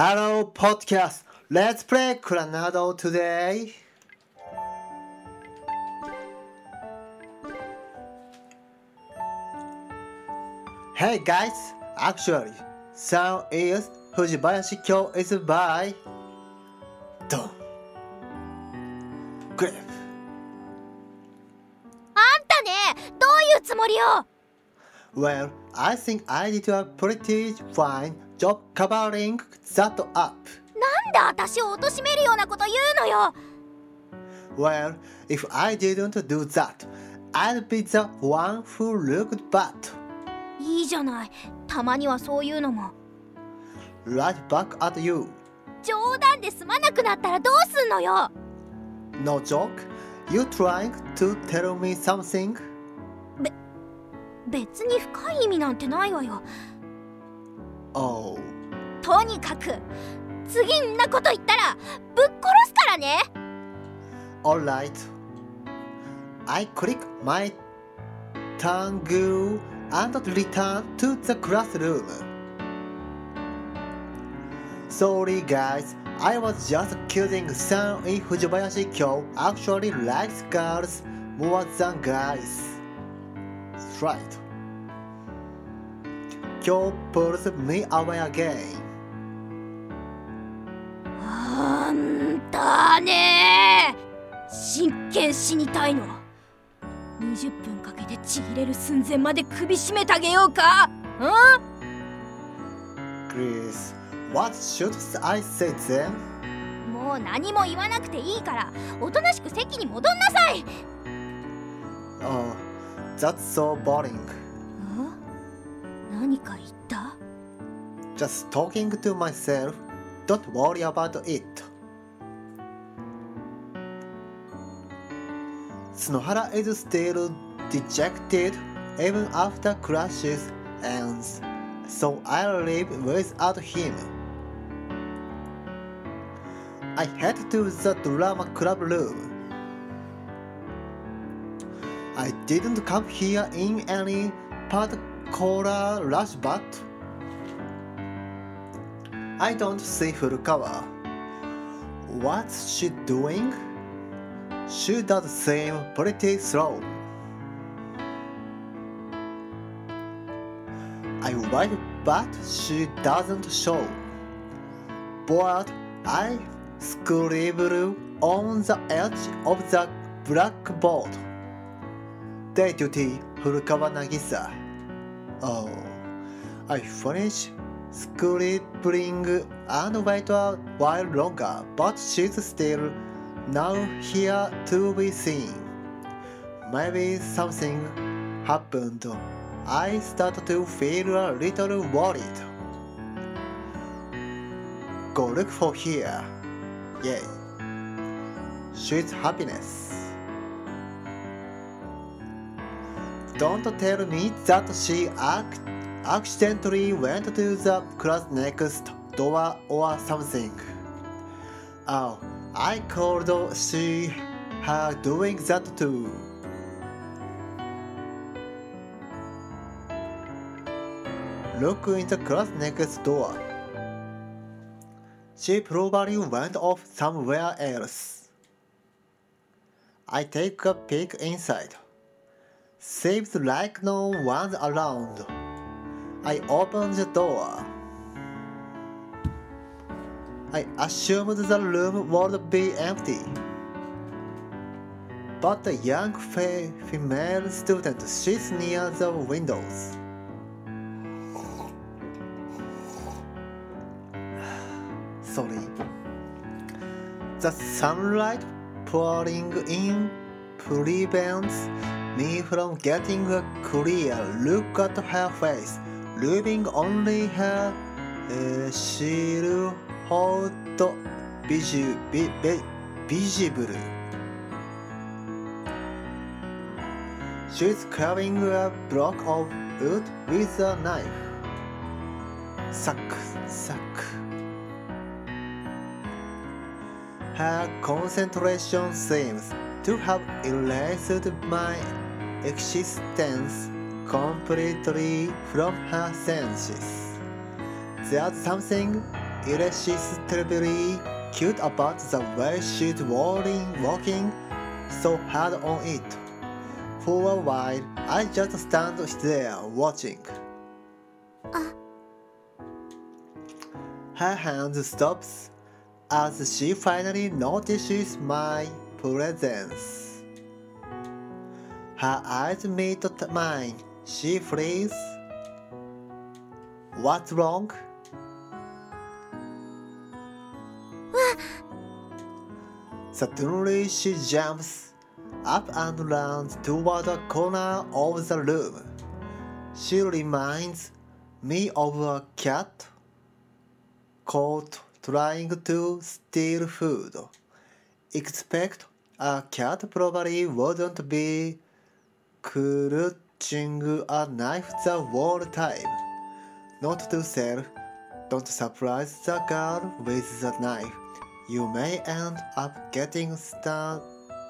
Hello, podcast. Let's play Coronado today. Hey guys, actually, sound is Fujibayashi Kyo is by Don Grip. あんたねどういうつもりよ Well, I think I did a pretty fine job covering that up. なんで私を貶めるようなこと言うのよ Well, if I didn't do that, I'd be the one who looked bad. いいじゃないたまにはそういうのも Right back at you. 冗談で済まなくなったらどうすんのよ No joke? You trying to tell me something? 別に深い意味なんてないわよ Oh, とにかく次んなこと言ったらぶっ殺すからね alright. I click my tongue and return to the classroom. Sorry guys, I was just kidding. San in Fujibayashi Kyo actually likes girls more than guys. That's right. Kyo pulls me away again. あんたね真剣死にたいの20分かけてちぎれる寸前まで首絞めてあげようかうん？Chris, what should I say then? もう何も言わなくていいからおとなしく席に戻んなさい Oh, that's so boring. 何か言った Just talking to myself. Don't worry about it. Snohara is still dejected even after clashes ends, so I'll leave without him. I head to the drama club room. I didn't come here in any part rush, but I don't see Furukawa. What's she doing? She does seem pretty slow. I wait, but she doesn't show. But I scribble on the edge of the blackboard. Day duty, Furukawa Nagisa. Oh, I finish scribbling and wait a while longer, but she's still now here to be seen. Maybe something happened. I start to feel a little worried. Go look for here. Yay. She's happiness. Don't tell me that she ac- accidentally went to the class next door or something. Oh, I called see her doing that too. Look in the class next door. She probably went off somewhere else. I take a peek inside. Seems like no one's around. I open the door. I assumed the room would be empty. But a young fe- female student sits near the windows. Sorry. The sunlight pouring in prevents me from getting a clear look at her face, leaving only her uh, silhouette visu- vi- vi- visible. She's carving a block of wood with a knife. Suck, suck. Her concentration seems to have erased my existence completely from her senses. There's something irresistibly cute about the way she's walking, walking so hard on it. For a while, I just stand there watching. あ Her hand stops as she finally notices my presence. Her eyes meet mine. She frees. What's wrong? Suddenly she jumps up and runs toward the corner of the room. She reminds me of a cat caught trying to steal food. Expect a cat probably wouldn't be clutching a knife the whole time. Not to sell, don't surprise the girl with the knife. You may end up getting sta-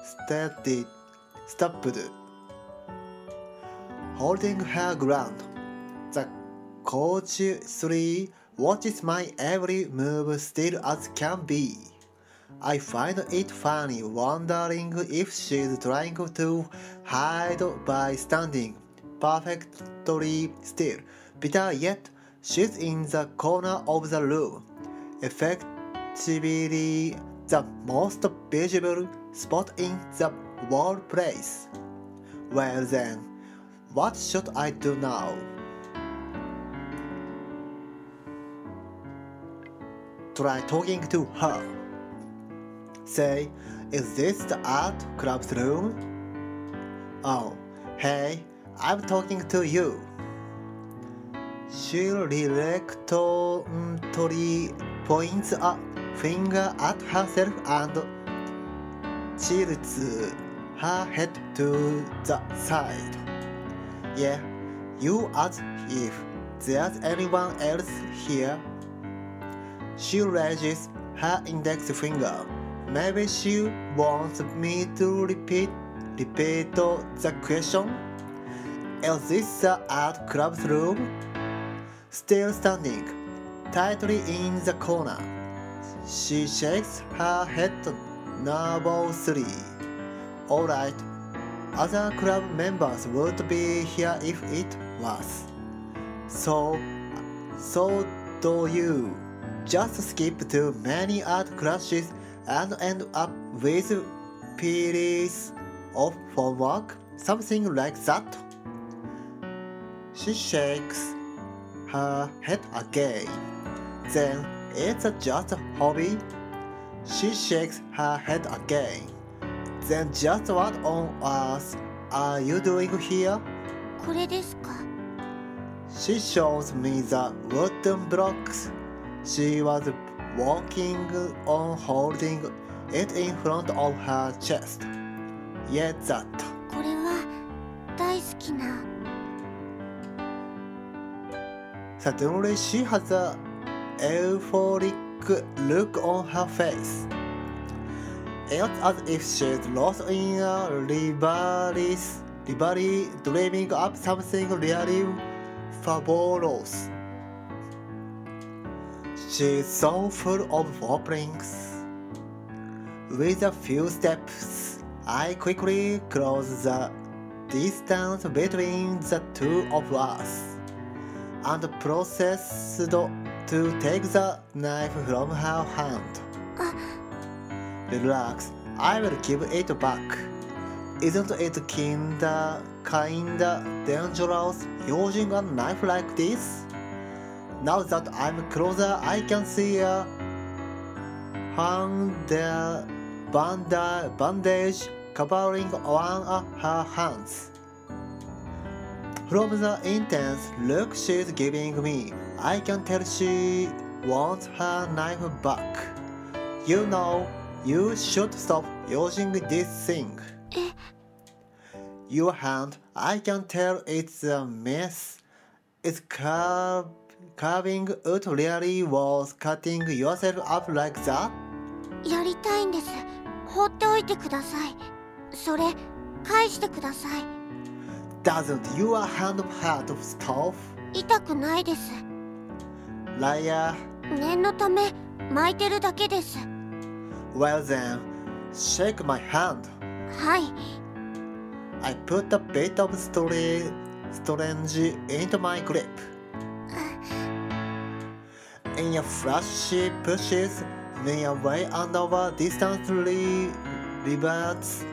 steady, stopped. Holding her ground, the coach three watches my every move still as can be. I find it funny, wondering if she's trying to hide by standing perfectly still. Better uh, yet, she's in the corner of the room, effectively the most visible spot in the whole place. Well then, what should I do now? Try talking to her. Say, is this the art club's room? Oh, hey, I'm talking to you. She reluctantly points a finger at herself and tilts her head to the side. Yeah, you as if there's anyone else here. She raises her index finger. Maybe she wants me to repeat repeat the question. Is this the art club's room? Still standing, tightly in the corner. She shakes her head nervously. Alright, other club members would be here if it was. So, so do you. Just skip too many art classes and end up with periods off from work, something like that. She shakes her head again. Then it's just a hobby. She shakes her head again. Then just what on earth are you doing here? これですか She shows me the wooden blocks. She was working on holding it in front of her chest. Yeah, that. これは大好きな Suddenly, she has a euphoric look on her face. It's as if she's lost in a reverie, reverie, dreaming up something really fabulous. She's so full of openings. With a few steps, I quickly close the distance between the two of us and proceeded to take the knife from her hand. Relax, I will give it back. Isn't it kinda, kinda dangerous using a knife like this? Now that I'm closer, I can see a hand banda- bandage covering one of her hands. From the intense look she's giving me, I can tell she wants her knife back. You know, you should stop using this thing. Eh. Your hand, I can tell it's a mess. It's carv- carving out really was cutting yourself up like that? やりたいんです放っておいてくださいそれ返してください Doesn't your hand hurt stuff? 痛くないです Liar, 念のため巻いてるだけです Well then, shake my hand. はい I put a bit of strange into my grip. In a flash, she pushes me away and our distantly reverts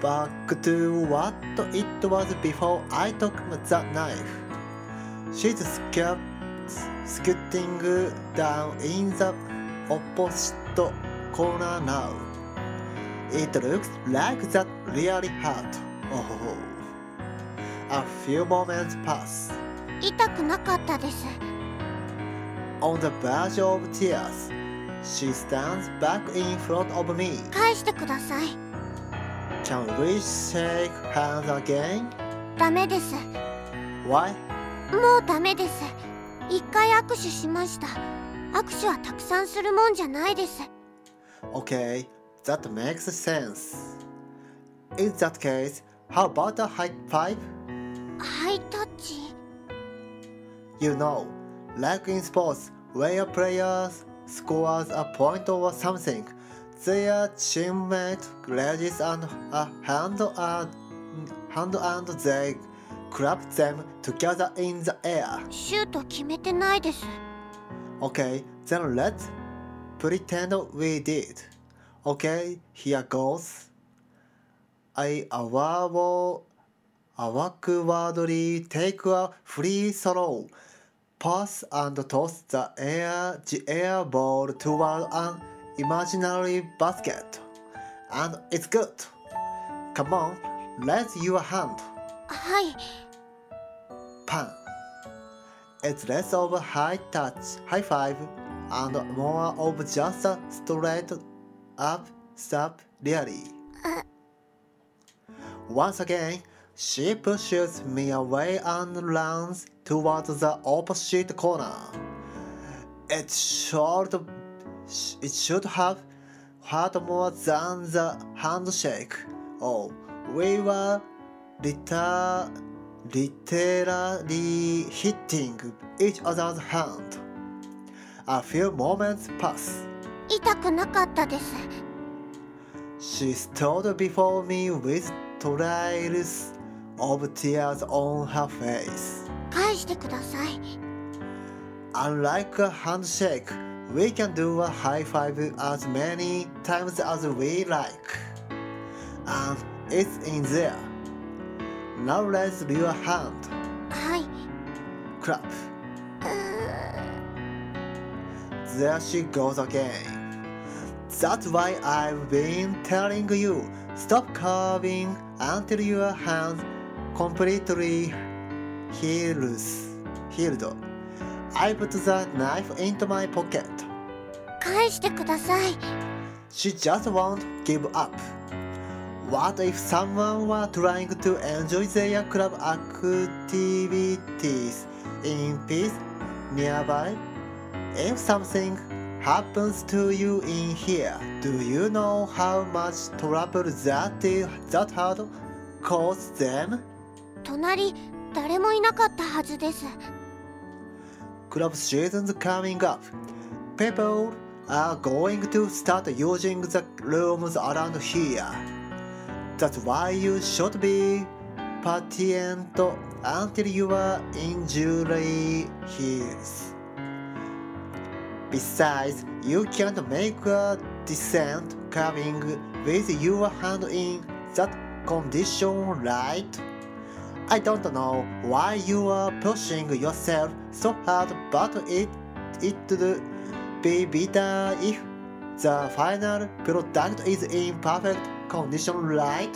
back to what it was before I took the knife. She's sca- scooting down in the opposite corner now. It looks like that really hurt. Oh. A few moments pass. 痛くなかったです On the verge of tears, she stands back in front of me. 返してください Can we shake hands again? ダメです Why? もうダメです一回握手しました握手はたくさんするもんじゃないです Okay, that makes sense. In that case, how about a high five? ハイタッチ You know, like in sports, when a player scores a point or something, their teammate raises and a hand and, hand and they clap them together in the air. シュート決めてないです Okay, then let's pretend we did. Okay, here goes. I award, awkwardly take a free throw, pass and toss the air, the air ball toward an imaginary basket. And it's good. Come on, raise your hand. はい Pan. It's less of a high touch, high five, and more of just a straight up step, really. Uh. Once again, she pushes me away and runs towards the opposite corner. It should, it should have hurt more than the handshake. Oh, we were liter- literally hitting each other's hand. A few moments pass. 痛くなかったです She stood before me with trails of tears on her face. 返してください Unlike a handshake, we can do a high five as many times as we like. And it's in there. Now raise your hand. はい Clap. There she goes again. That's why I've been telling you stop carving until your hand completely heals. Healed. I put the knife into my pocket. 返してください She just won't give up. What if someone were trying to enjoy their club activities in peace nearby? If something happens to you in here, do you know how much trouble that i- that had caused them? 隣誰もいなかったはずです Club season's coming up. People are going to start using the rooms around here. That's why you should be patient until your injury heals. Besides, you can't make a decent carving with your hand in that condition, right? I don't know why you are pushing yourself so hard, but it it would be better if the final product is in perfect condition, right?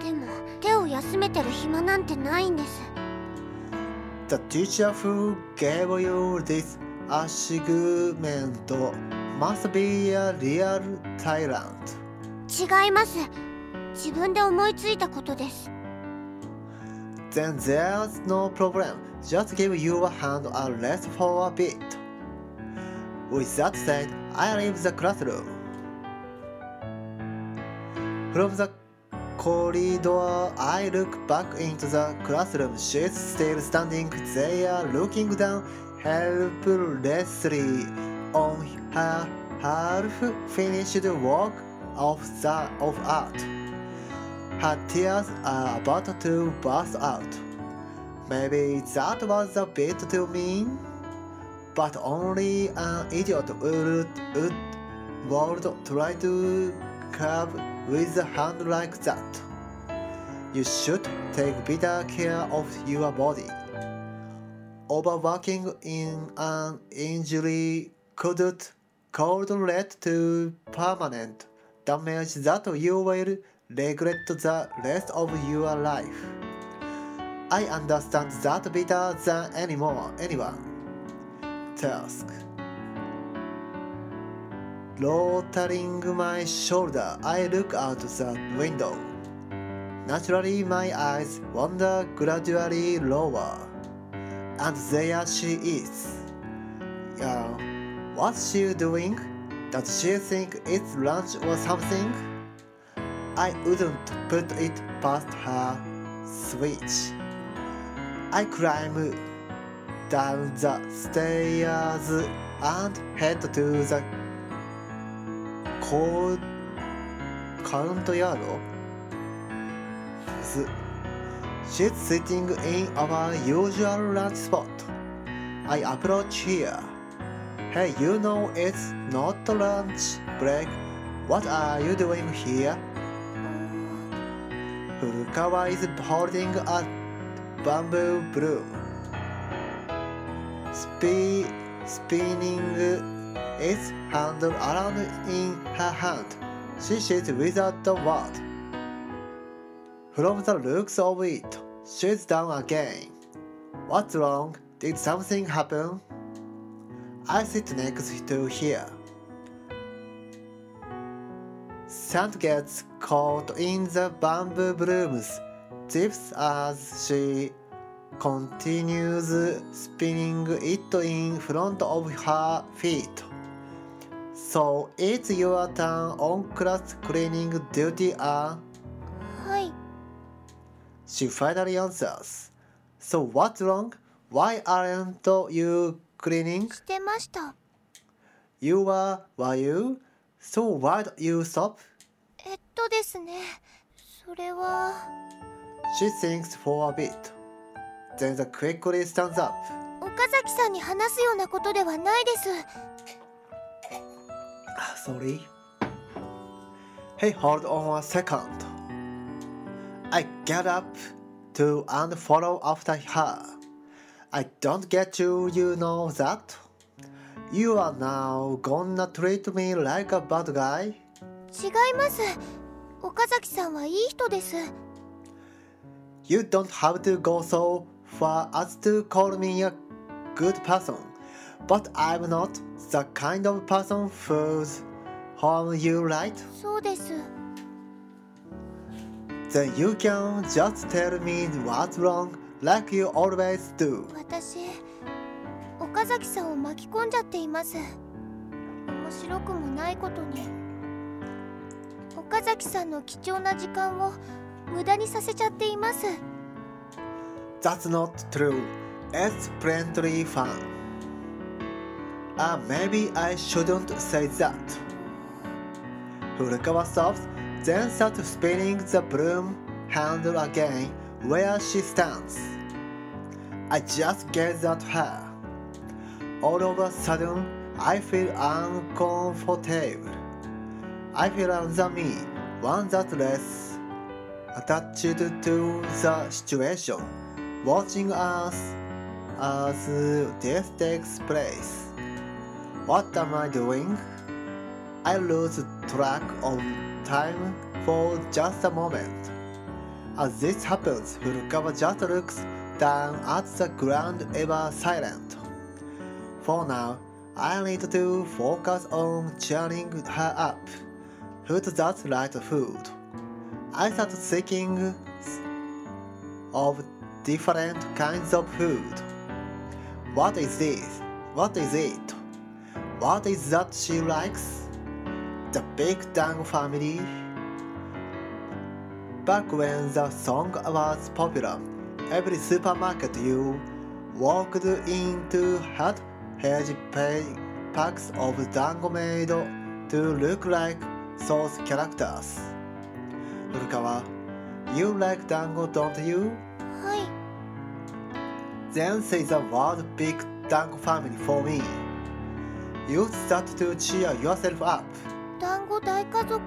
でも手を休めてる暇なんてないんです The teacher who gave you this assignment must be a real tyrant. 違います自分で思いついたことです Then there's no problem. Just give your hand a rest for a bit. With that said, I leave the classroom. From the corridor, I look back into the classroom. She's still standing there, looking down helplessly on her half-finished work of the of art. Her tears are uh, about to burst out. Maybe that was a bit too mean, but only an idiot would, would, would try to curb with a hand like that. You should take better care of your body. Overworking in an injury could could lead to permanent damage that you will regret the rest of your life. I understand that better than anymore, anyone. Task. Rotering my shoulder, I look out the window. Naturally, my eyes wander gradually lower. And there she is. Uh, what's she doing? Does she think it's lunch or something? I wouldn't put it past her switch. I climb down the stairs and head to the cold courtyard. She's sitting in our usual lunch spot. I approach here. Hey, you know it's not lunch break. What are you doing here? Furukawa is holding a bamboo broom. Spe- spinning its handle around in her hand. She sits without a word. From the looks of it, she's down again. What's wrong? Did something happen? I sit next to her. Sand gets caught in the bamboo brooms, tips as she continues spinning it in front of her feet. So it's your turn on class cleaning duty, uh? はい She finally answers. So what's wrong? Why aren't you cleaning? してました You were, were you? So why'd you stop? とですねそれは She thinks for a bit. Then the quickly stands up. 岡崎さんに話すようなことではないです Sorry. Hey, hold on a second. I get up to and follow after her. I don't get you, you know that? You are now gonna treat me like a bad guy? 違います岡崎さんはいい人です You don't have to go so far as to call me a good person, but I'm not the kind of person who's harm you, right? そうです Then you can just tell me what's wrong like you always do. 私岡崎さんを巻き込んじゃっています面白くもないことに岡崎さんの貴重な時間を無駄にさせちゃっています That's not true. It's plenty fun. Ah, maybe I shouldn't say that. Furukawa stops, then starts spinning the broom handle again where she stands. I just gaze at her. All of a sudden, I feel uncomfortable. I feel under me, one that's less attached to the situation, watching us as this takes place. What am I doing? I lose track of time for just a moment. As this happens, Furukawa just looks down at the ground ever silent. For now, I need to focus on cheering her up. Who's that right food? I start thinking of different kinds of food. What is this? What is it? What is that she likes? The Big Dango Family? Back when the song was popular, every supermarket you walked into had pay packs of dango made to look like those characters. 古川 You like dango, don't you? はい Then say the word big dango family for me. Use that to cheer yourself up. 団子大家族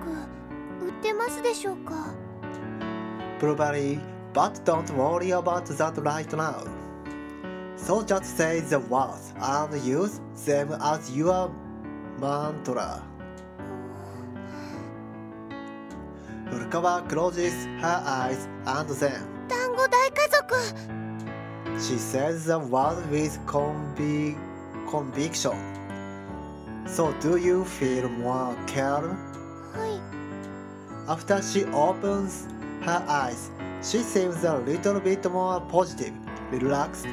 売ってますでしょうか Probably, but don't worry about that right now. So just say the words and use them as your mantra. Furukawa closes her eyes and then 団子大家族 she says the word with convi- conviction. So do you feel more calm? はい After she opens her eyes, she seems a little bit more positive, relaxed,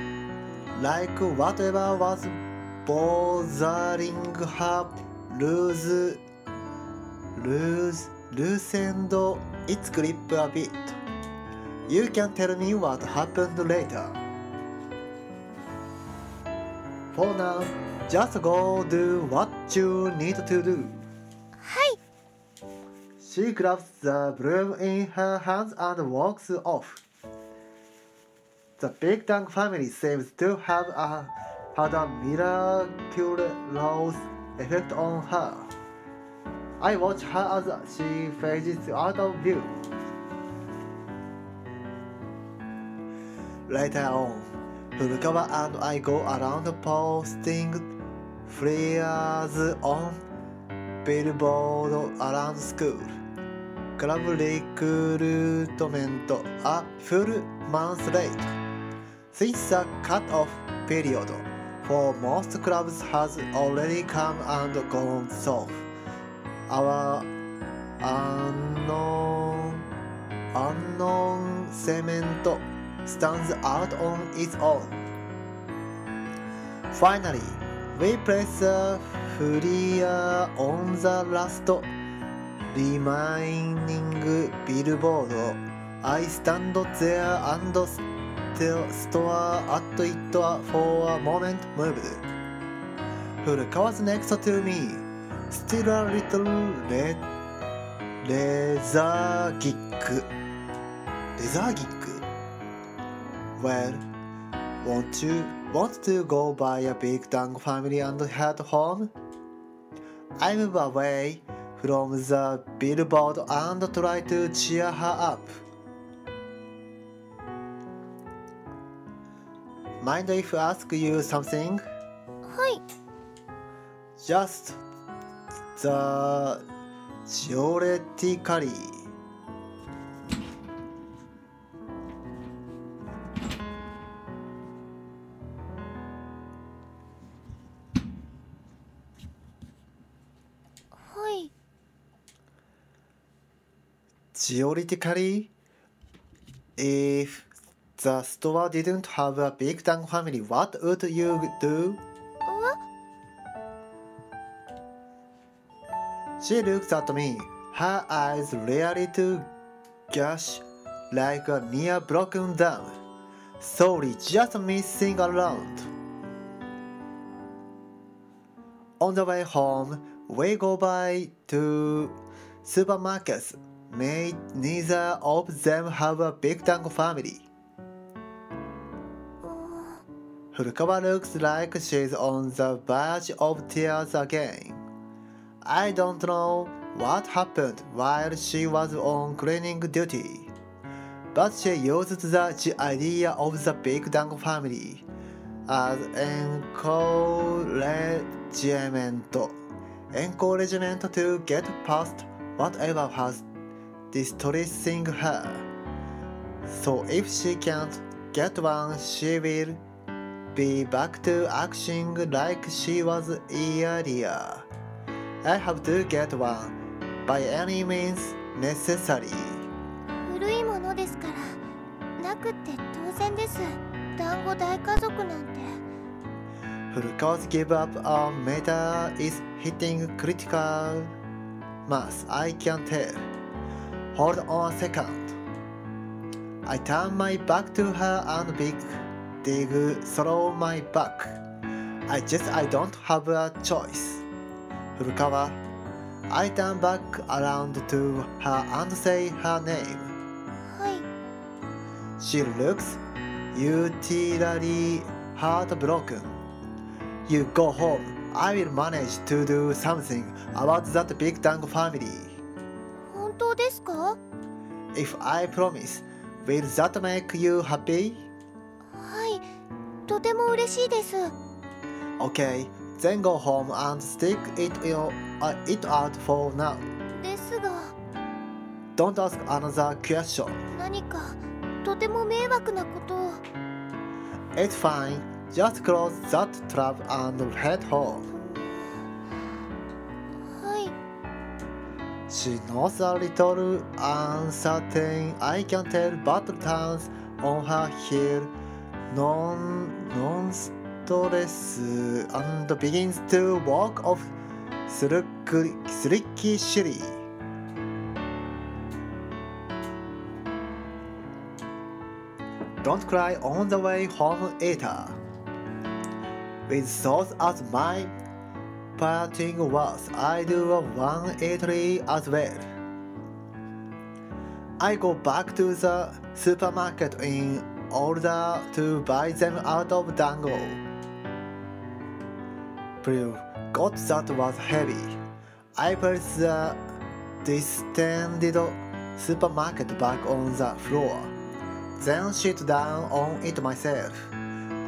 like whatever was bothering her loose, loose, loosened its grip a bit. You can tell me what happened later. For now, just go do what you need to do. はい She grabs the broom in her hands and walks off. The Big Dang family seems to have a, had a miraculous effect on her. I watch her as she fades out of view. Later on, Furukawa and I go around posting flyers on billboard around school. Club recruitment a full month late. Since the cut-off period for most clubs has already come and gone so our unknown unknown cement stands out on its own. Finally, we place a flyer on the last remaining billboard. I stand there and st- stare at it for a moment moved. Furukawa's next to me, still a little le- lethargic. Lethargic? Well, want you want to go buy a big dango family and head home? I move away from the billboard and try to cheer her up. Mind if I ask you something? ザ・ジオレティカリージオリティカリー If the store didn't have a big dang family, what would you do? She looks at me, her eyes ready to gush like a near broken dam. Sorry, just missing around. On the way home, we go by two supermarkets. May neither of them have a big dango family. Furukawa looks like she's on the verge of tears again. I don't know what happened while she was on cleaning duty, but she used the, idea of the Big Dango family as encouragement, encouragement to get past whatever was distressing her. So if she can't get one, she will be back to acting like she was earlier. I have to get one by any means necessary. 古いものですからなくって当然です団子大家族なんて Furukawa's give up on meta is hitting critical mass, I can tell. Hold on a second. I turn my back to her and big dig through my back. I just I don't have a choice. Furukawa. I turn back around to her and say her name. はい She looks utilally heartbroken. You go home. I will manage to do something about that big dango family. 本当ですか If I promise, will that make you happy? はいとても嬉しいです Okay, then go home and stick it, in, uh, it out for now. ですが Don't ask another question. 何かとても迷惑なことを It's fine. Just close that trap and head home. はい She knows a little uncertain. I can tell, but turns on her heel, non non stress, and begins to walk off slicky. Don't cry on the way home either. With thoughts as my parting words, I do a 180 as well. I go back to the supermarket in order to buy them out of dango. Blue, God, that was heavy. I put the distended supermarket bag on the floor, then sit down on it myself.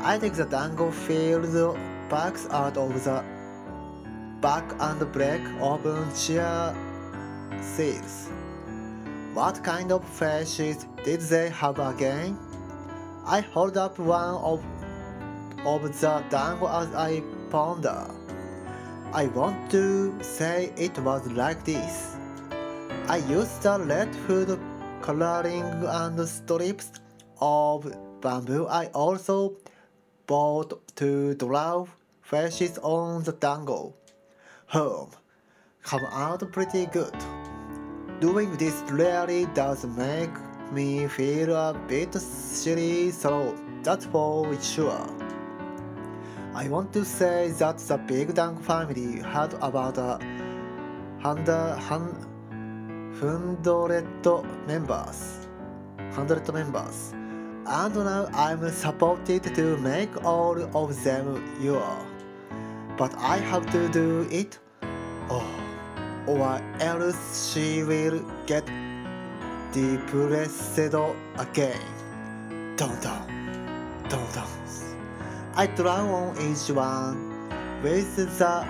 I take the dango filled bags out of the back and break open chair seats. What kind of faces did they have again? I hold up one of, of the dango as I ponder. I want to say it was like this. I used the red food coloring and strips of bamboo I also bought to draw faces on the dango. Home. Come out pretty good. Doing this really does make me feel a bit silly, so that's for sure. I want to say that the Big Dango family had about a hundred, members. Hundred members. And now I'm supported to make all of them your. But I have to do it. Oh, or else she will get depressed again. Don't, don't don't. I draw on each one with the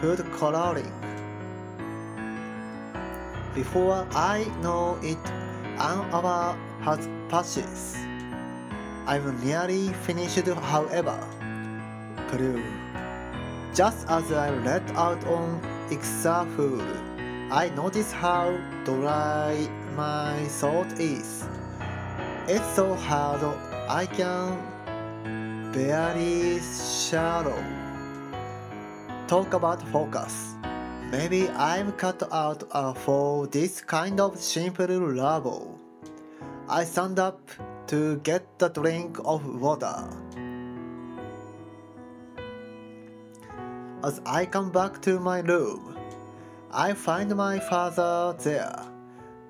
food coloring. Before I know it, an hour has passed. I'm nearly finished, however. Blue. Just as I let out on Ixaful, I notice how dry my thought is. It's so hard I can barely shallow. Talk about focus. Maybe I'm cut out uh, for this kind of simple level. I stand up to get a drink of water. As I come back to my room, I find my father there.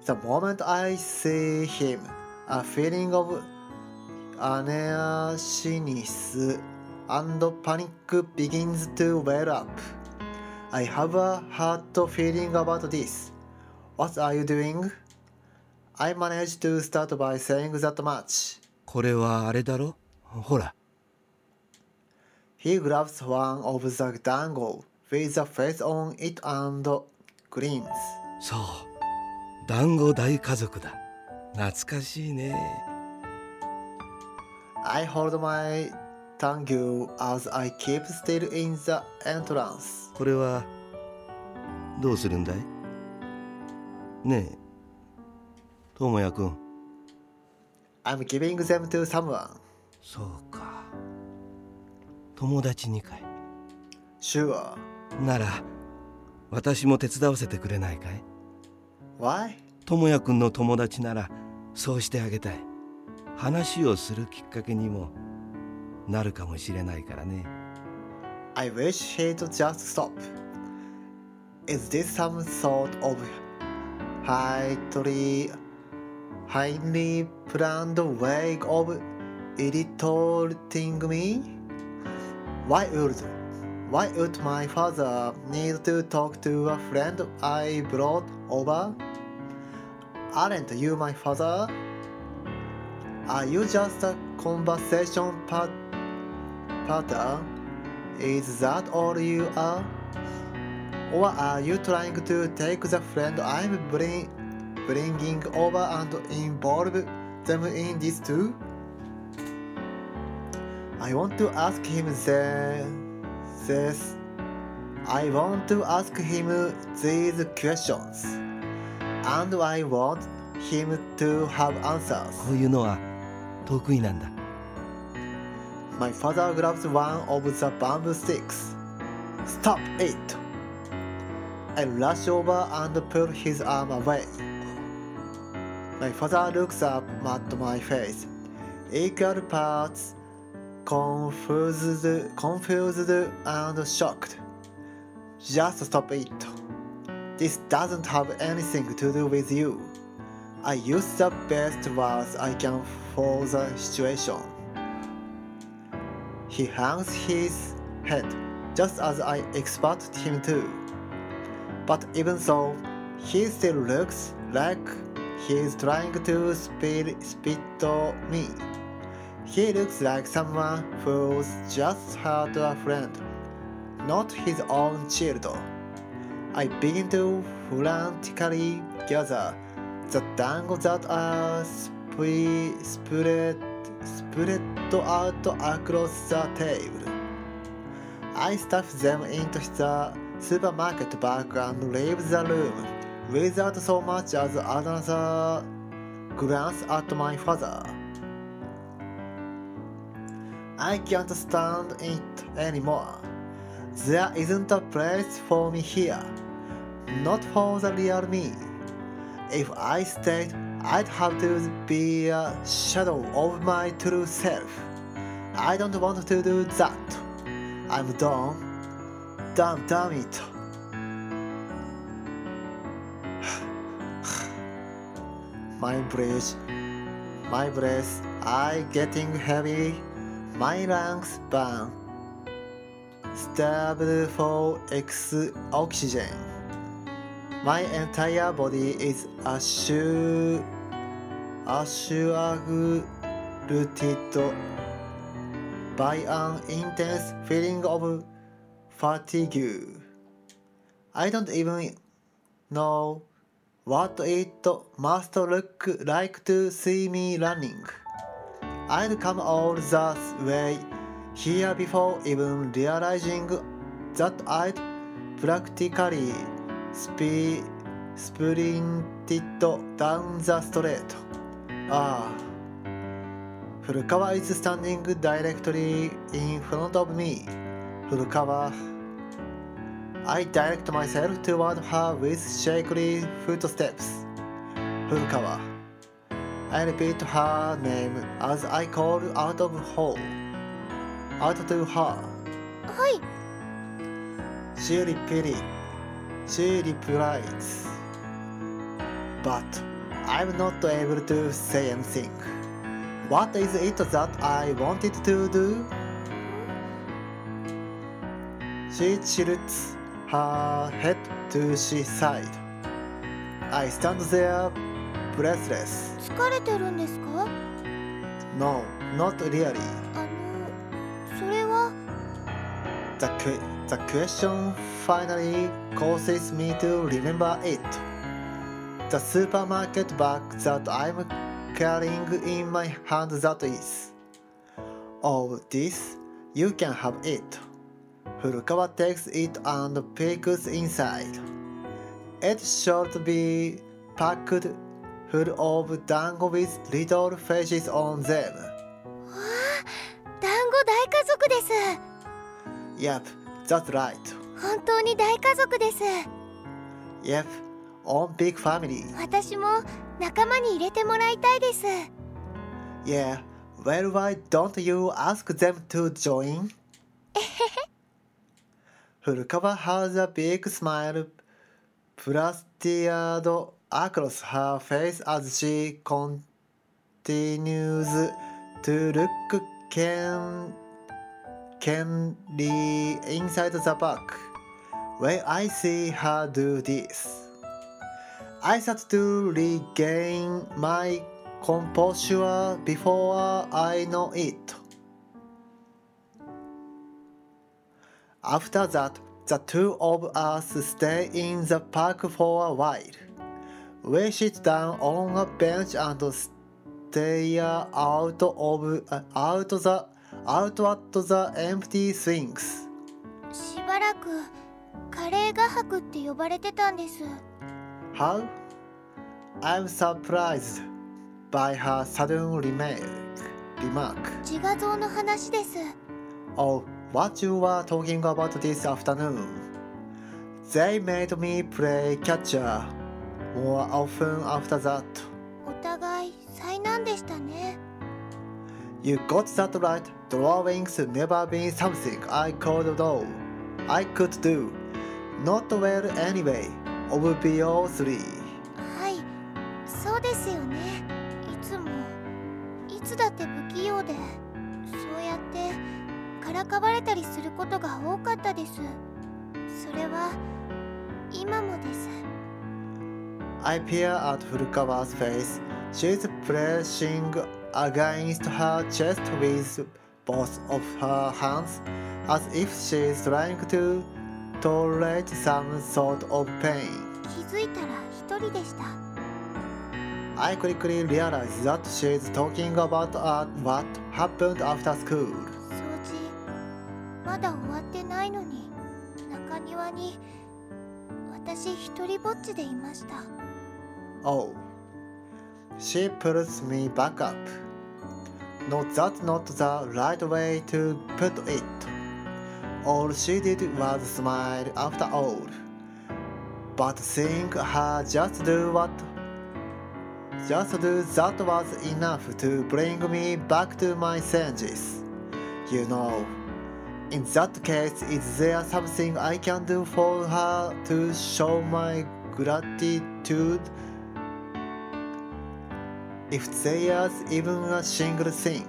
The moment I see him, a feeling of uneasiness and panic begins to well up. I have a hard feeling about this. What are you doing? I managed to start by saying that much. これはあれだろほら He grabs one of the dango with the face on it and grins. そう団子大家族だ懐かしいね I hold my tongue as I keep still in the entrance. これはどうするんだいねえ智也君 I'm giving them to someone. そうか友達にかい Sure. なら私も手伝わせてくれないかい Why? 智也君の友達ならそうしてあげたい話をするきっかけにもなるかもしれないからね I wish he'd just stop. Is this some sort of highly, highly planned way of irritating me? Why would, why would my father need to talk to a friend I brought over? Aren't you my father? Are you just a conversation part? Is that all you are? Or are you trying to take the friend I'm bring, bringing over and involve them in this too? I want to ask him this. I want to ask him these questions. And I want him to have answers. Oh, you know, uh, 得意なんだ My father grabs one of the bamboo sticks. Stop it! I rush over and pull his arm away. My father looks up at my face. Equal parts confused, confused and shocked. Just stop it. This doesn't have anything to do with you. I use the best words I can for the situation. He hangs his head just as I expected him to. But even so, he still looks like he's trying to spit, on me. He looks like someone who's just hurt a friend, not his own child. I begin to frantically gather the dango that are spread, spread, spread out across the table. I stuff them into the supermarket bag and leave the room without so much as another glance at my father. I can't stand it anymore. There isn't a place for me here, not for the real me. If I stayed, I'd have to be a shadow of my true self. I don't want to do that. I'm done. Damn, damn it. my breath, my breath, I getting heavy. My lungs burn. Starved for ex- oxygen. My entire body is assured, assured by an intense feeling of fatigue. I don't even know what it must look like to see me running. I'd come all the way here before even realizing that I'd practically スピスプリンティッドダウンザストレートああ古川 is standing directly in front of me 古川 I direct myself toward her with shakily footsteps 古川 I repeat her name as I call out of hall out to her はい She repeated She replies. But I'm not able to say anything. What is it that I wanted to do? She tilts her head to the side. I stand there breathless. 疲れてるんですか No, not really. あのそれは The, the question finally causes me to remember it. The supermarket bag that I'm carrying in my hand that is. Oh, this, you can have it. Furukawa takes it and peeks inside. It should be packed full of dango with little faces on them. 団子大家族です Yep, that's right. 本当に大家族です Yep, on big family. 私も仲間に入れてもらいたいです Yeah, well, why don't you ask them to join? Furukawa has a big smile plastered across her face as she continues to look can keenly inside the back. When I see her do this, I start to regain my composure before I know it. After that, the two of us stay in the park for a while. We sit down on a bench and stare out of uh, out the out at the empty swings. しばらくカレー画伯って呼ばれてたんです How? I'm surprised by her sudden remark. remark. 自画像の話です Oh, what you were talking about this afternoon? They made me play catcher more often after that. You got that right. Drawings never been something I could do. I could do. Not well anyway. Obviously. はいそうですよねいつもいつだって不器用でそうやってからかわれたりすることが多かったですそれは今もです I peer at Furukawa's face. She's pressing against her chest with both of her hands, as if she's trying to tolerate some sort of pain. 気づいたら一人でした I quickly realize that she's talking about uh, what happened after school. 掃除まだ終わってないのに中庭に私一人ぼっちでいました Oh. She pulls me back up. No, that's not the right way to put it. All she did was smile after all. But seeing her just do what just do that was enough to bring me back to my senses. You know, in that case, is there something I can do for her to show my gratitude? If there's even a single thing,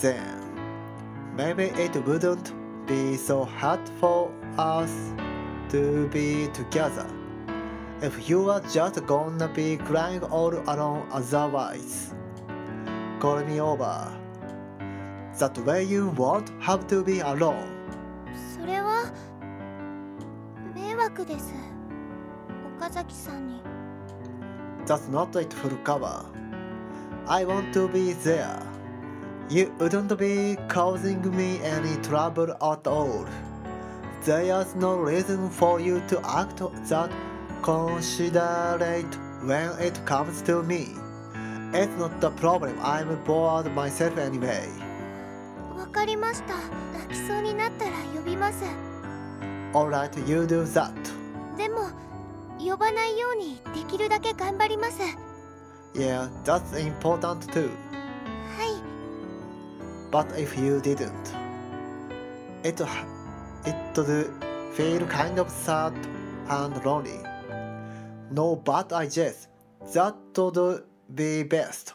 then maybe it wouldn't be so hard for us to be together. If you are just gonna be crying all alone otherwise, call me over. That way you won't have to be alone. それは迷惑です岡崎さんに That's not it, Furukawa. I want to be there. You wouldn't be causing me any trouble at all. There's no reason for you to act that considerate when it comes to me. It's not the problem. I'm bored myself anyway. わかりました泣きそうになったら呼びます Alright, you do that. でも呼ばないようにできるだけ頑張りますは Yeah, that's important too. い But if you didn't, it it'd feel kind of sad and lonely. No, but I guess that would be best.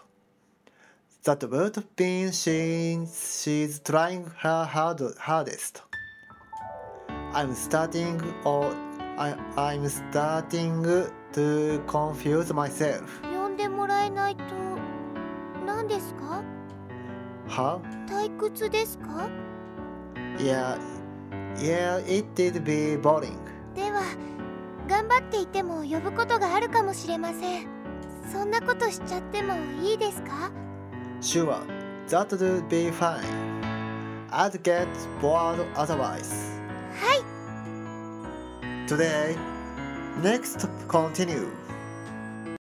That would mean she, she's trying her hard, hardest. I'm starting or I, I'm starting to confuse myself. でもらえないと何ですか Huh? 退屈ですか Yeah, yeah, it did be boring. では頑張っていても呼ぶことがあるかもしれませんそんなことしちゃってもいいですか Sure, that would be fine. I'd get bored otherwise. はい Today, next continue.